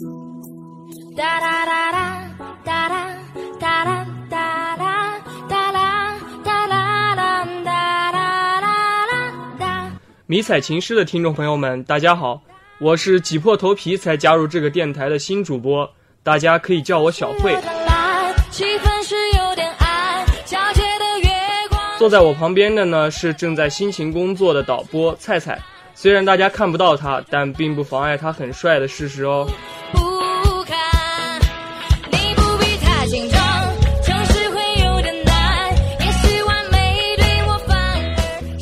哒哒哒哒哒哒哒哒哒哒哒啦哒啦啦哒啦啦啦哒。迷彩情诗的听众朋友们，大家好，我是挤破头皮才加入这个电台的新主播，大家可以叫我小慧。坐在我旁边的呢是正在辛勤工作的导播菜菜，虽然大家看不到他，但并不妨碍他很帅的事实哦。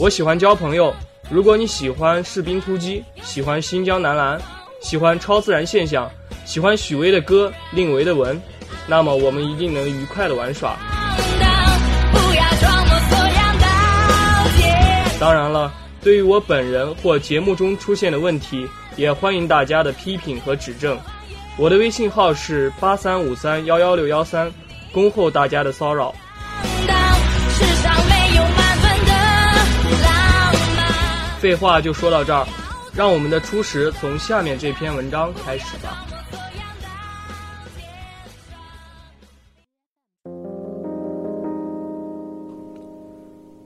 我喜欢交朋友，如果你喜欢士兵突击，喜欢新疆男篮，喜欢超自然现象，喜欢许巍的歌，令维的文，那么我们一定能愉快的玩耍。对于我本人或节目中出现的问题，也欢迎大家的批评和指正。我的微信号是八三五三幺幺六幺三，恭候大家的骚扰。废话就说到这儿，让我们的初识从下面这篇文章开始吧。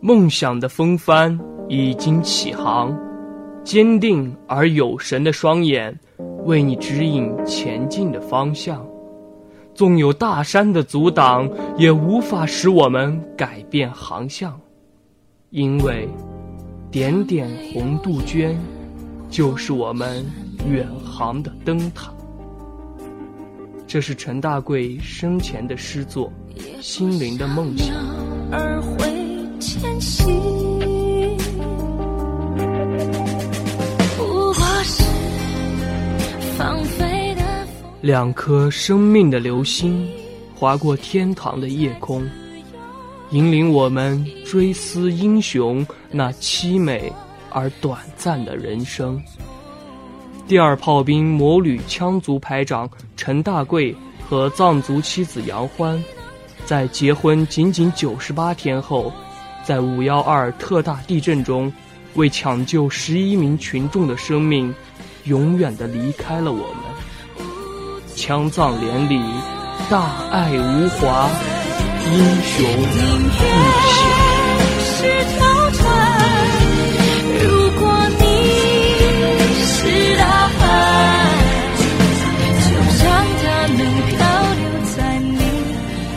梦想的风帆已经起航，坚定而有神的双眼为你指引前进的方向。纵有大山的阻挡，也无法使我们改变航向，因为点点红杜鹃就是我们远航的灯塔。这是陈大贵生前的诗作，《心灵的梦想》。而会前行，两颗生命的流星划过天堂的夜空，引领我们追思英雄那凄美而短暂的人生。第二炮兵摩旅羌族排长陈大贵和藏族妻子杨欢，在结婚仅仅九十八天后，在五幺二特大地震中，为抢救十一名群众的生命，永远的离开了我们。羌藏连理，大爱无华，英雄不朽。是条船，如果你是大海，就让它能漂流在你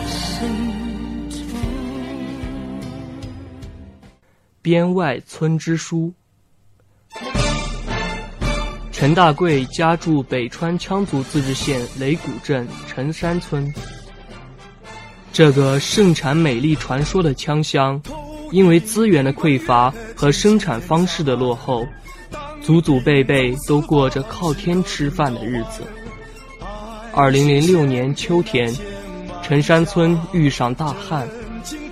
身中。编外村支书。陈大贵家住北川羌族自治县雷鼓镇陈山村。这个盛产美丽传说的羌乡，因为资源的匮乏和生产方式的落后，祖祖辈辈都过着靠天吃饭的日子。二零零六年秋天，陈山村遇上大旱，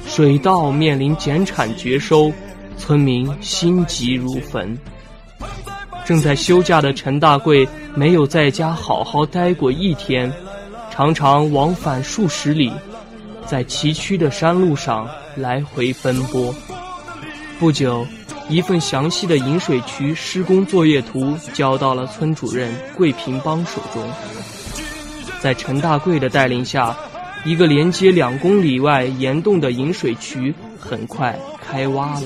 水稻面临减产绝收，村民心急如焚。正在休假的陈大贵没有在家好好待过一天，常常往返数十里，在崎岖的山路上来回奔波。不久，一份详细的引水渠施工作业图交到了村主任桂平帮手中。在陈大贵的带领下，一个连接两公里外岩洞的引水渠很快开挖了。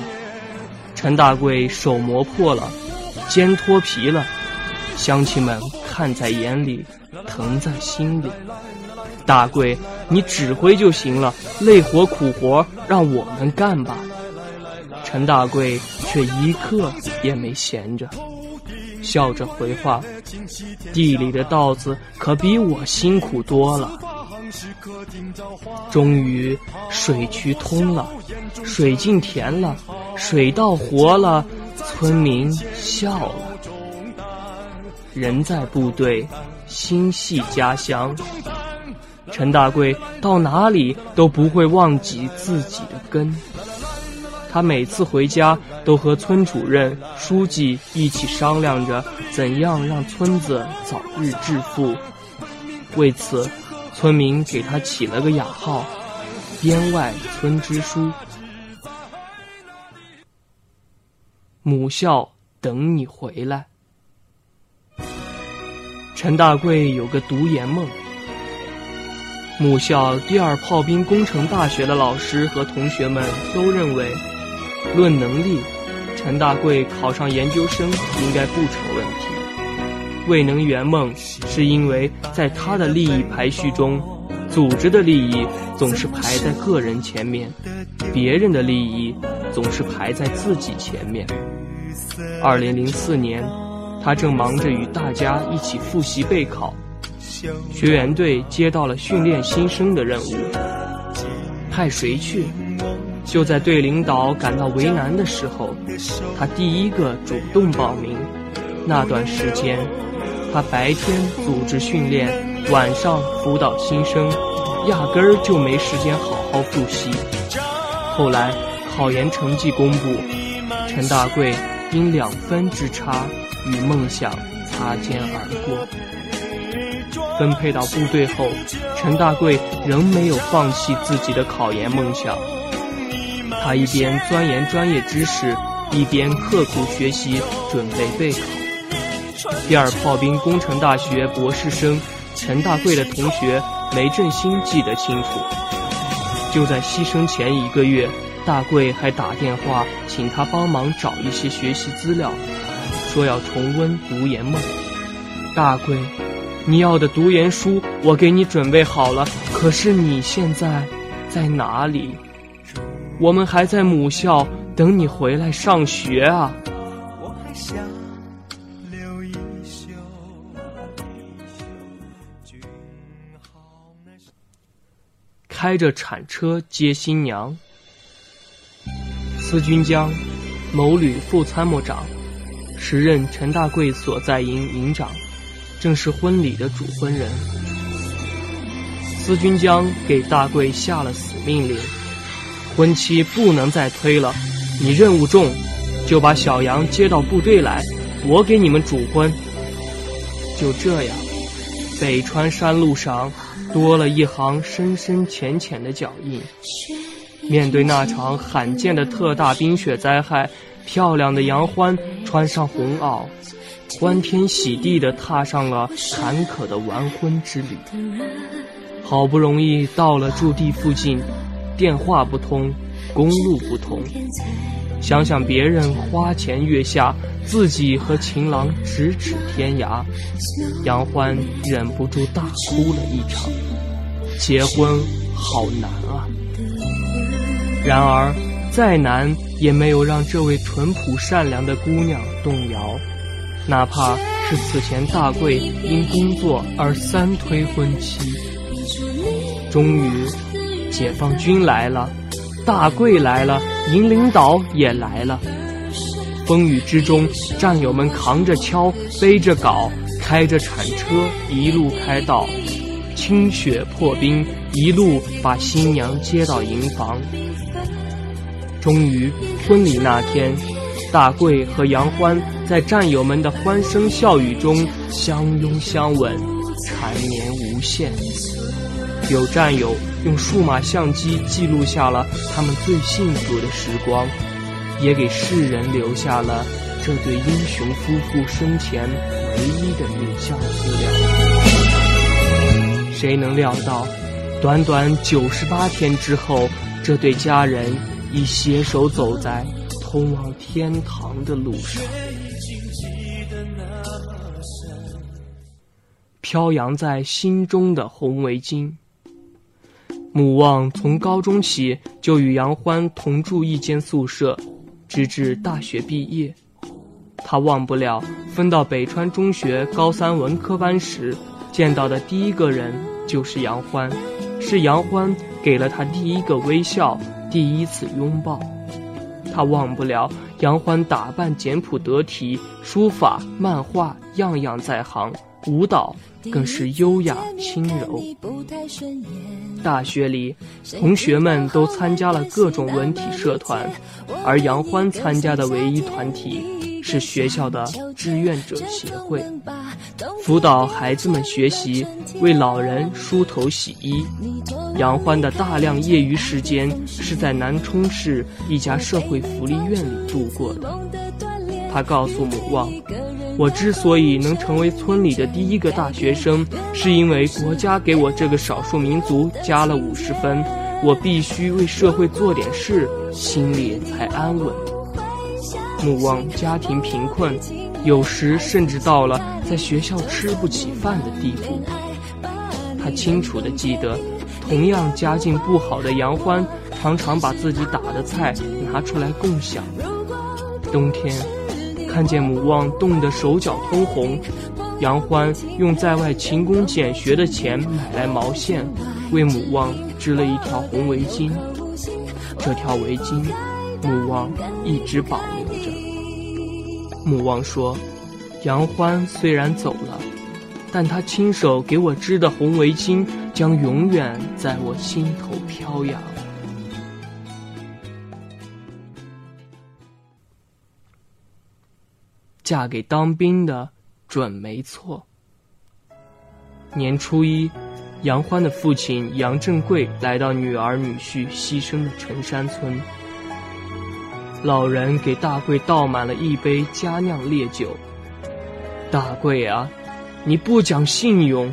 陈大贵手磨破了。肩脱皮了，乡亲们看在眼里，疼在心里。大贵，你指挥就行了，累活苦活让我们干吧。陈大贵却一刻也没闲着，笑着回话：“地里的稻子可比我辛苦多了。”终于，水渠通了，水进田了，水稻活了。村民笑了，人在部队，心系家乡。陈大贵到哪里都不会忘记自己的根。他每次回家都和村主任、书记一起商量着怎样让村子早日致富。为此，村民给他起了个雅号——编外村支书。母校等你回来。陈大贵有个读研梦。母校第二炮兵工程大学的老师和同学们都认为，论能力，陈大贵考上研究生应该不成问题。未能圆梦，是因为在他的利益排序中，组织的利益总是排在个人前面，别人的利益总是排在自己前面。二零零四年。他正忙着与大家一起复习备考，学员队接到了训练新生的任务，派谁去？就在队领导感到为难的时候，他第一个主动报名。那段时间，他白天组织训练，晚上辅导新生，压根儿就没时间好好复习。后来考研成绩公布，陈大贵因两分之差。与梦想擦肩而过。分配到部队后，陈大贵仍没有放弃自己的考研梦想。他一边钻研专业知识，一边刻苦学习，准备备考。第二炮兵工程大学博士生陈大贵的同学梅振兴记得清楚。就在牺牲前一个月，大贵还打电话请他帮忙找一些学习资料。说要重温读研梦，大贵，你要的读研书我给你准备好了。可是你现在在哪里？我们还在母校等你回来上学啊我还想留一宿！开着铲车接新娘，司军江，某旅副参谋长。时任陈大贵所在营营长，正是婚礼的主婚人。司军江给大贵下了死命令：婚期不能再推了，你任务重，就把小杨接到部队来，我给你们主婚。就这样，北川山路上多了一行深深浅浅的脚印。面对那场罕见的特大冰雪灾害。漂亮的杨欢穿上红袄，欢天喜地地踏上了坎坷的完婚之旅。好不容易到了驻地附近，电话不通，公路不通。想想别人花前月下，自己和情郎咫尺天涯，杨欢忍不住大哭了一场。结婚好难啊！然而。再难也没有让这位淳朴善良的姑娘动摇，哪怕是此前大贵因工作而三推婚期。终于，解放军来了，大贵来了，营领导也来了。风雨之中，战友们扛着锹，背着镐，开着铲车，一路开道，清雪破冰，一路把新娘接到营房。终于，婚礼那天，大贵和杨欢在战友们的欢声笑语中相拥相吻，缠绵无限。有战友用数码相机记录下了他们最幸福的时光，也给世人留下了这对英雄夫妇生前唯一的影像资料。谁能料到，短短九十八天之后，这对家人。已携手走在通往天堂的路上，飘扬在心中的红围巾。母望从高中起就与杨欢同住一间宿舍，直至大学毕业。他忘不了分到北川中学高三文科班时，见到的第一个人就是杨欢，是杨欢给了他第一个微笑。第一次拥抱，他忘不了杨欢打扮简朴得体，书法、漫画样样在行，舞蹈更是优雅轻柔。大学里，同学们都参加了各种文体社团，而杨欢参加的唯一团体是学校的志愿者协会。辅导孩子们学习，为老人梳头洗衣。杨欢的大量业余时间是在南充市一家社会福利院里度过的。他告诉母望，我之所以能成为村里的第一个大学生，是因为国家给我这个少数民族加了五十分。我必须为社会做点事，心里才安稳。母望家庭贫困，有时甚至到了在学校吃不起饭的地步。他清楚地记得，同样家境不好的杨欢，常常把自己打的菜拿出来共享。冬天，看见母望冻得手脚通红，杨欢用在外勤工俭学的钱买来毛线，为母望织了一条红围巾。这条围巾，母旺一直保留着。母旺说：“杨欢虽然走了，但他亲手给我织的红围巾将永远在我心头飘扬。”嫁给当兵的，准没错。年初一，杨欢的父亲杨振贵来到女儿女婿牺牲的陈山村。老人给大贵倒满了一杯佳酿烈酒。大贵啊，你不讲信用，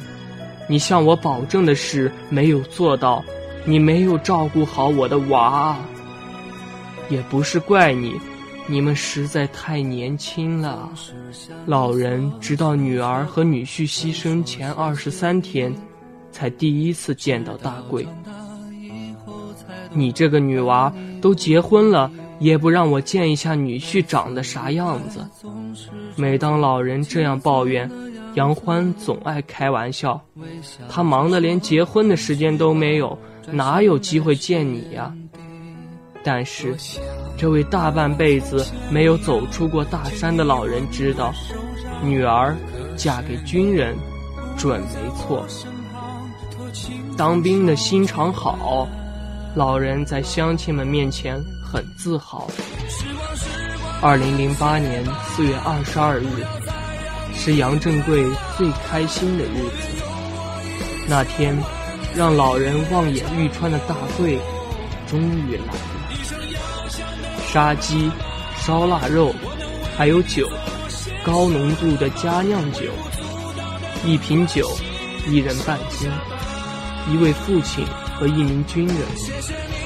你向我保证的事没有做到，你没有照顾好我的娃。也不是怪你。你们实在太年轻了。老人直到女儿和女婿牺牲前二十三天，才第一次见到大贵。你这个女娃都结婚了，也不让我见一下女婿长得啥样子。每当老人这样抱怨，杨欢总爱开玩笑：“他忙得连结婚的时间都没有，哪有机会见你呀？”但是。这位大半辈子没有走出过大山的老人知道，女儿嫁给军人准没错。当兵的心肠好，老人在乡亲们面前很自豪。二零零八年四月二十二日，是杨振贵最开心的日子。那天，让老人望眼欲穿的大贵，终于来了。杀鸡、烧腊肉，还有酒，高浓度的佳酿酒，一瓶酒，一人半斤。一位父亲和一名军人，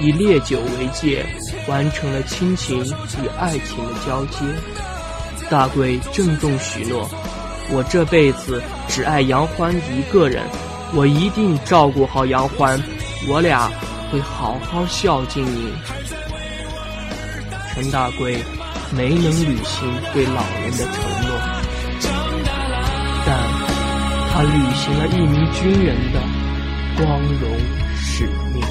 以烈酒为戒，完成了亲情与爱情的交接。大贵郑重许诺：“我这辈子只爱杨欢一个人，我一定照顾好杨欢，我俩会好好孝敬你。”陈大贵没能履行对老人的承诺，但他履行了一名军人的光荣使命。